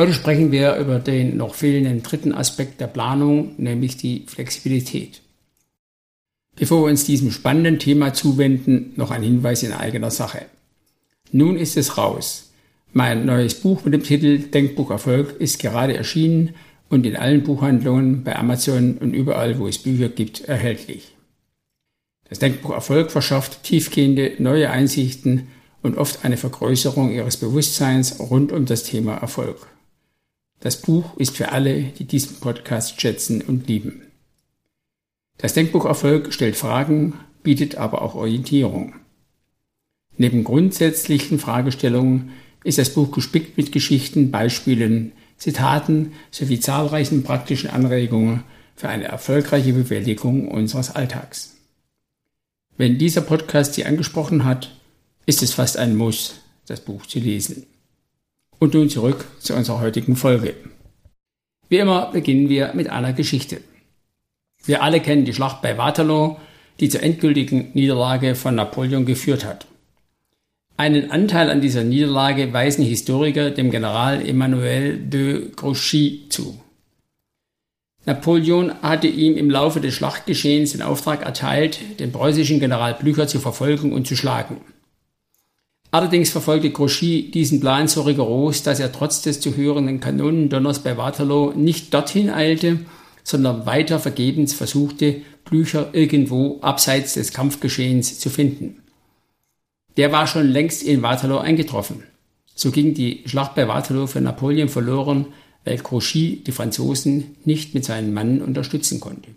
Heute sprechen wir über den noch fehlenden dritten Aspekt der Planung, nämlich die Flexibilität. Bevor wir uns diesem spannenden Thema zuwenden, noch ein Hinweis in eigener Sache. Nun ist es raus. Mein neues Buch mit dem Titel Denkbuch Erfolg ist gerade erschienen und in allen Buchhandlungen, bei Amazon und überall, wo es Bücher gibt, erhältlich. Das Denkbuch Erfolg verschafft tiefgehende neue Einsichten und oft eine Vergrößerung ihres Bewusstseins rund um das Thema Erfolg. Das Buch ist für alle, die diesen Podcast schätzen und lieben. Das Denkbuch Erfolg stellt Fragen, bietet aber auch Orientierung. Neben grundsätzlichen Fragestellungen ist das Buch gespickt mit Geschichten, Beispielen, Zitaten sowie zahlreichen praktischen Anregungen für eine erfolgreiche Bewältigung unseres Alltags. Wenn dieser Podcast Sie angesprochen hat, ist es fast ein Muss, das Buch zu lesen. Und nun zurück zu unserer heutigen Folge. Wie immer beginnen wir mit einer Geschichte. Wir alle kennen die Schlacht bei Waterloo, die zur endgültigen Niederlage von Napoleon geführt hat. Einen Anteil an dieser Niederlage weisen Historiker dem General Emmanuel de Grouchy zu. Napoleon hatte ihm im Laufe des Schlachtgeschehens den Auftrag erteilt, den preußischen General Blücher zu verfolgen und zu schlagen. Allerdings verfolgte Grouchy diesen Plan so rigoros, dass er trotz des zu hörenden Kanonendonners bei Waterloo nicht dorthin eilte, sondern weiter vergebens versuchte, Blücher irgendwo abseits des Kampfgeschehens zu finden. Der war schon längst in Waterloo eingetroffen. So ging die Schlacht bei Waterloo für Napoleon verloren, weil Grouchy die Franzosen nicht mit seinen Mannen unterstützen konnte.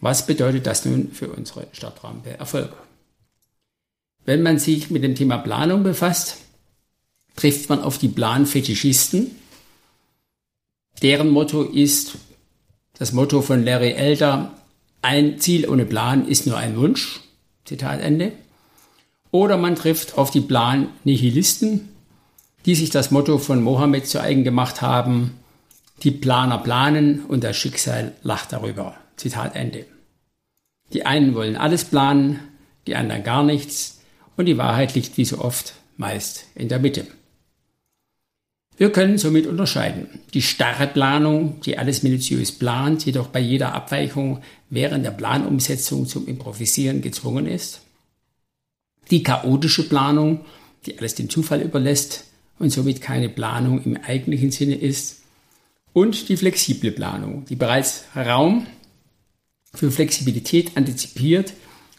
Was bedeutet das nun für unsere Stadtrampe Erfolg? Wenn man sich mit dem Thema Planung befasst, trifft man auf die Planfetischisten. Deren Motto ist das Motto von Larry Elder, ein Ziel ohne Plan ist nur ein Wunsch. Zitat Ende. Oder man trifft auf die Plan-Nihilisten, die sich das Motto von Mohammed zu eigen gemacht haben, die Planer planen und das Schicksal lacht darüber. Zitat Ende. Die einen wollen alles planen, die anderen gar nichts und die Wahrheit liegt wie so oft meist in der Mitte. Wir können somit unterscheiden. Die starre Planung, die alles minutiös plant, jedoch bei jeder Abweichung während der Planumsetzung zum Improvisieren gezwungen ist. Die chaotische Planung, die alles dem Zufall überlässt, und somit keine Planung im eigentlichen Sinne ist. Und die flexible Planung, die bereits Raum für Flexibilität antizipiert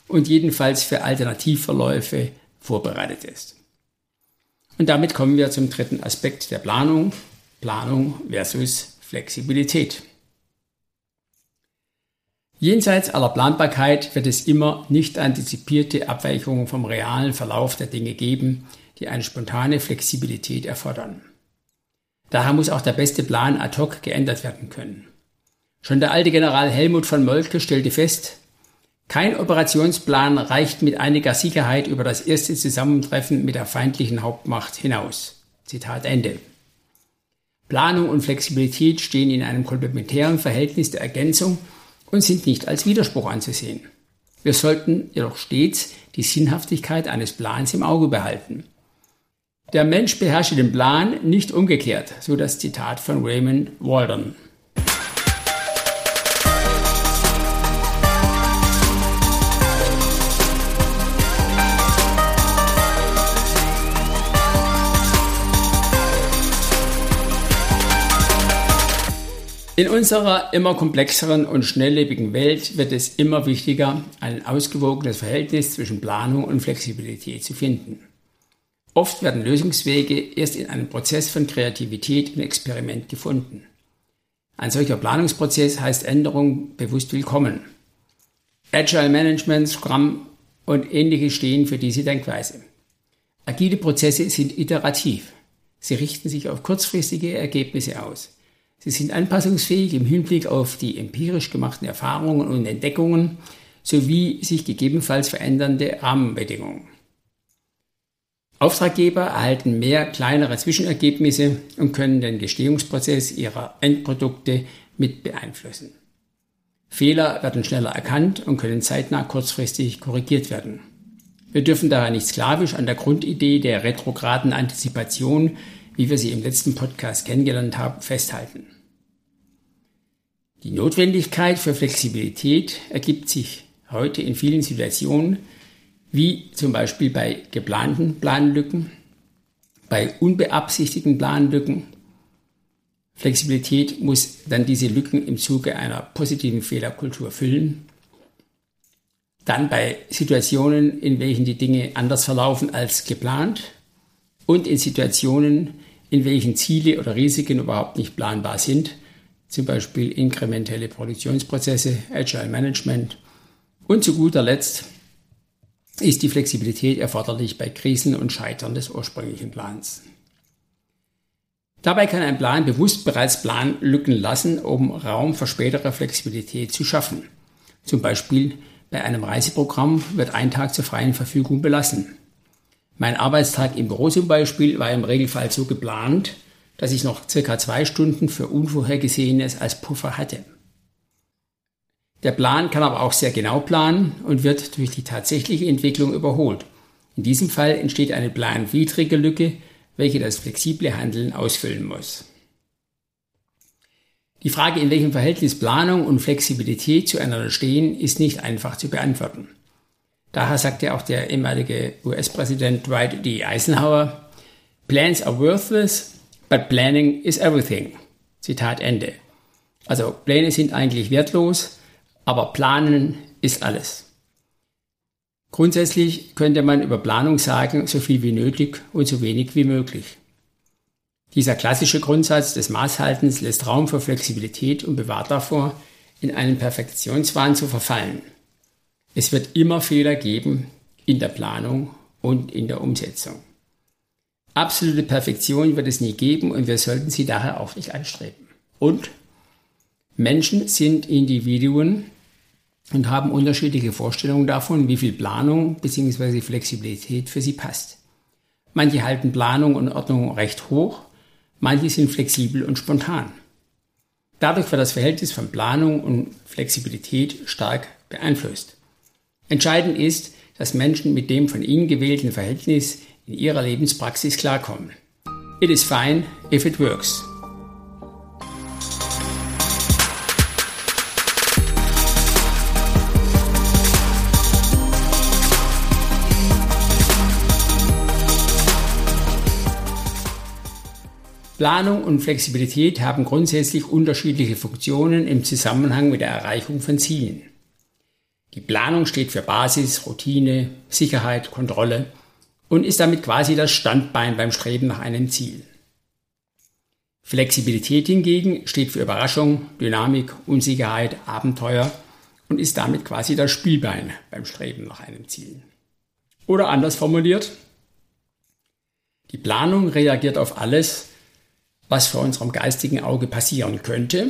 und jedenfalls für Alternativverläufe vorbereitet ist. Und damit kommen wir zum dritten Aspekt der Planung, Planung versus Flexibilität. Jenseits aller Planbarkeit wird es immer nicht antizipierte Abweichungen vom realen Verlauf der Dinge geben, die eine spontane Flexibilität erfordern. Daher muss auch der beste Plan ad hoc geändert werden können. Schon der alte General Helmut von Moltke stellte fest, kein Operationsplan reicht mit einiger Sicherheit über das erste Zusammentreffen mit der feindlichen Hauptmacht hinaus. Zitat Ende. Planung und Flexibilität stehen in einem komplementären Verhältnis der Ergänzung und sind nicht als Widerspruch anzusehen. Wir sollten jedoch stets die Sinnhaftigkeit eines Plans im Auge behalten. Der Mensch beherrsche den Plan, nicht umgekehrt, so das Zitat von Raymond Walden. In unserer immer komplexeren und schnelllebigen Welt wird es immer wichtiger, ein ausgewogenes Verhältnis zwischen Planung und Flexibilität zu finden. Oft werden Lösungswege erst in einem Prozess von Kreativität und Experiment gefunden. Ein solcher Planungsprozess heißt Änderung bewusst willkommen. Agile Management, Scrum und ähnliche stehen für diese Denkweise. Agile Prozesse sind iterativ. Sie richten sich auf kurzfristige Ergebnisse aus. Sie sind anpassungsfähig im Hinblick auf die empirisch gemachten Erfahrungen und Entdeckungen sowie sich gegebenenfalls verändernde Rahmenbedingungen. Auftraggeber erhalten mehr kleinere Zwischenergebnisse und können den Gestehungsprozess ihrer Endprodukte mit beeinflussen. Fehler werden schneller erkannt und können zeitnah kurzfristig korrigiert werden. Wir dürfen daher nicht sklavisch an der Grundidee der retrograden Antizipation, wie wir sie im letzten Podcast kennengelernt haben, festhalten. Die Notwendigkeit für Flexibilität ergibt sich heute in vielen Situationen, wie zum Beispiel bei geplanten Planlücken, bei unbeabsichtigten Planlücken. Flexibilität muss dann diese Lücken im Zuge einer positiven Fehlerkultur füllen. Dann bei Situationen, in welchen die Dinge anders verlaufen als geplant und in Situationen, in welchen Ziele oder Risiken überhaupt nicht planbar sind, zum Beispiel inkrementelle Produktionsprozesse, Agile Management und zu guter Letzt ist die Flexibilität erforderlich bei Krisen und Scheitern des ursprünglichen Plans. Dabei kann ein Plan bewusst bereits Planlücken lassen, um Raum für spätere Flexibilität zu schaffen. Zum Beispiel bei einem Reiseprogramm wird ein Tag zur freien Verfügung belassen. Mein Arbeitstag im Büro zum Beispiel war im Regelfall so geplant, dass ich noch circa zwei Stunden für Unvorhergesehenes als Puffer hatte. Der Plan kann aber auch sehr genau planen und wird durch die tatsächliche Entwicklung überholt. In diesem Fall entsteht eine planwidrige Lücke, welche das flexible Handeln ausfüllen muss. Die Frage, in welchem Verhältnis Planung und Flexibilität zueinander stehen, ist nicht einfach zu beantworten. Daher sagte auch der ehemalige US-Präsident Dwight D. Eisenhower, Plans are worthless, but planning is everything. Zitat Ende. Also Pläne sind eigentlich wertlos, aber planen ist alles. Grundsätzlich könnte man über Planung sagen, so viel wie nötig und so wenig wie möglich. Dieser klassische Grundsatz des Maßhaltens lässt Raum für Flexibilität und bewahrt davor, in einen Perfektionswahn zu verfallen. Es wird immer Fehler geben in der Planung und in der Umsetzung. Absolute Perfektion wird es nie geben und wir sollten sie daher auch nicht anstreben. Und Menschen sind Individuen und haben unterschiedliche Vorstellungen davon, wie viel Planung bzw. Flexibilität für sie passt. Manche halten Planung und Ordnung recht hoch, manche sind flexibel und spontan. Dadurch wird das Verhältnis von Planung und Flexibilität stark beeinflusst. Entscheidend ist, dass Menschen mit dem von ihnen gewählten Verhältnis in ihrer Lebenspraxis klarkommen. It is fine if it works. Planung und Flexibilität haben grundsätzlich unterschiedliche Funktionen im Zusammenhang mit der Erreichung von Zielen. Die Planung steht für Basis, Routine, Sicherheit, Kontrolle und ist damit quasi das Standbein beim Streben nach einem Ziel. Flexibilität hingegen steht für Überraschung, Dynamik, Unsicherheit, Abenteuer und ist damit quasi das Spielbein beim Streben nach einem Ziel. Oder anders formuliert, die Planung reagiert auf alles, was vor unserem geistigen Auge passieren könnte.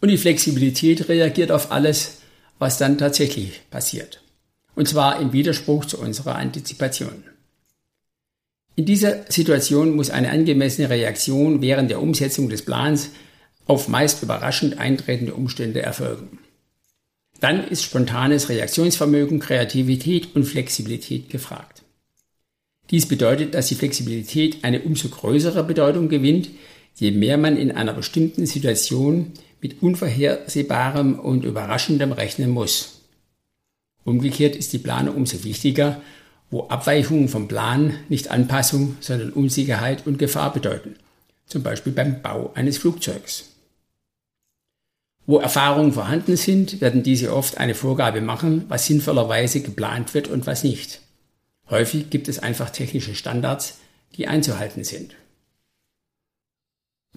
Und die Flexibilität reagiert auf alles, was dann tatsächlich passiert. Und zwar im Widerspruch zu unserer Antizipation. In dieser Situation muss eine angemessene Reaktion während der Umsetzung des Plans auf meist überraschend eintretende Umstände erfolgen. Dann ist spontanes Reaktionsvermögen, Kreativität und Flexibilität gefragt. Dies bedeutet, dass die Flexibilität eine umso größere Bedeutung gewinnt, je mehr man in einer bestimmten Situation mit Unvorhersehbarem und Überraschendem rechnen muss. Umgekehrt ist die Planung umso wichtiger, wo Abweichungen vom Plan nicht Anpassung, sondern Unsicherheit und Gefahr bedeuten, zum Beispiel beim Bau eines Flugzeugs. Wo Erfahrungen vorhanden sind, werden diese oft eine Vorgabe machen, was sinnvollerweise geplant wird und was nicht. Häufig gibt es einfach technische Standards, die einzuhalten sind.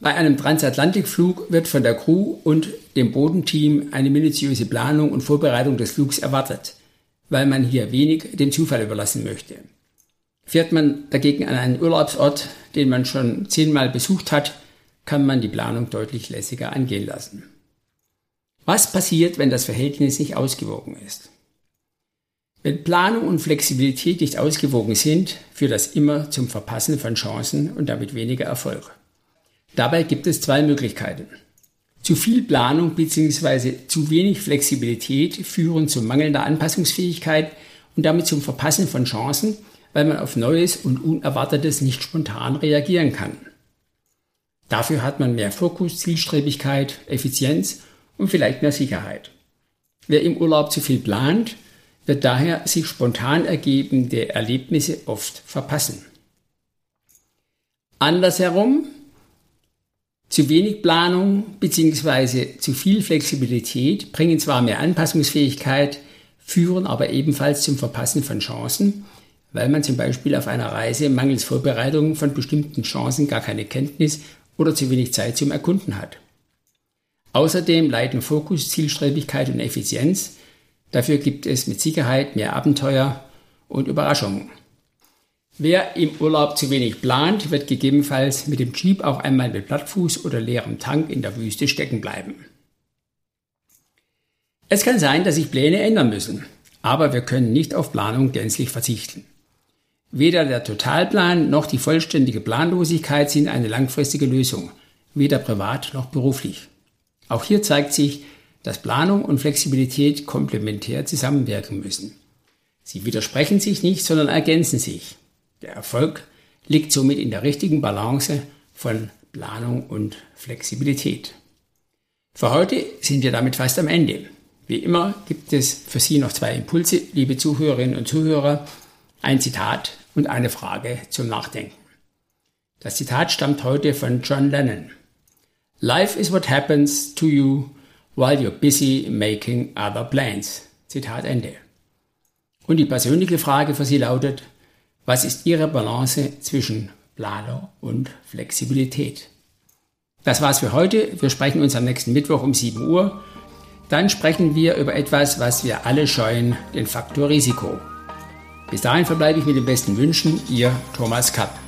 Bei einem Transatlantikflug wird von der Crew und dem Bodenteam eine minutiöse Planung und Vorbereitung des Flugs erwartet, weil man hier wenig dem Zufall überlassen möchte. Fährt man dagegen an einen Urlaubsort, den man schon zehnmal besucht hat, kann man die Planung deutlich lässiger angehen lassen. Was passiert, wenn das Verhältnis nicht ausgewogen ist? Wenn Planung und Flexibilität nicht ausgewogen sind, führt das immer zum Verpassen von Chancen und damit weniger Erfolg. Dabei gibt es zwei Möglichkeiten. Zu viel Planung bzw. zu wenig Flexibilität führen zu mangelnder Anpassungsfähigkeit und damit zum Verpassen von Chancen, weil man auf Neues und Unerwartetes nicht spontan reagieren kann. Dafür hat man mehr Fokus, Zielstrebigkeit, Effizienz und vielleicht mehr Sicherheit. Wer im Urlaub zu viel plant, wird daher sich spontan ergebende Erlebnisse oft verpassen. Andersherum, zu wenig Planung bzw. zu viel Flexibilität bringen zwar mehr Anpassungsfähigkeit, führen aber ebenfalls zum Verpassen von Chancen, weil man zum Beispiel auf einer Reise mangels Vorbereitung von bestimmten Chancen gar keine Kenntnis oder zu wenig Zeit zum Erkunden hat. Außerdem leiden Fokus, Zielstrebigkeit und Effizienz Dafür gibt es mit Sicherheit mehr Abenteuer und Überraschungen. Wer im Urlaub zu wenig plant, wird gegebenenfalls mit dem Jeep auch einmal mit Plattfuß oder leerem Tank in der Wüste stecken bleiben. Es kann sein, dass sich Pläne ändern müssen, aber wir können nicht auf Planung gänzlich verzichten. Weder der Totalplan noch die vollständige Planlosigkeit sind eine langfristige Lösung, weder privat noch beruflich. Auch hier zeigt sich, dass Planung und Flexibilität komplementär zusammenwirken müssen. Sie widersprechen sich nicht, sondern ergänzen sich. Der Erfolg liegt somit in der richtigen Balance von Planung und Flexibilität. Für heute sind wir damit fast am Ende. Wie immer gibt es für Sie noch zwei Impulse, liebe Zuhörerinnen und Zuhörer, ein Zitat und eine Frage zum Nachdenken. Das Zitat stammt heute von John Lennon. Life is what happens to you while you're busy making other plans. Zitat Ende. Und die persönliche Frage für Sie lautet, was ist Ihre Balance zwischen Planung und Flexibilität? Das war's für heute. Wir sprechen uns am nächsten Mittwoch um 7 Uhr. Dann sprechen wir über etwas, was wir alle scheuen, den Faktor Risiko. Bis dahin verbleibe ich mit den besten Wünschen, Ihr Thomas Kapp.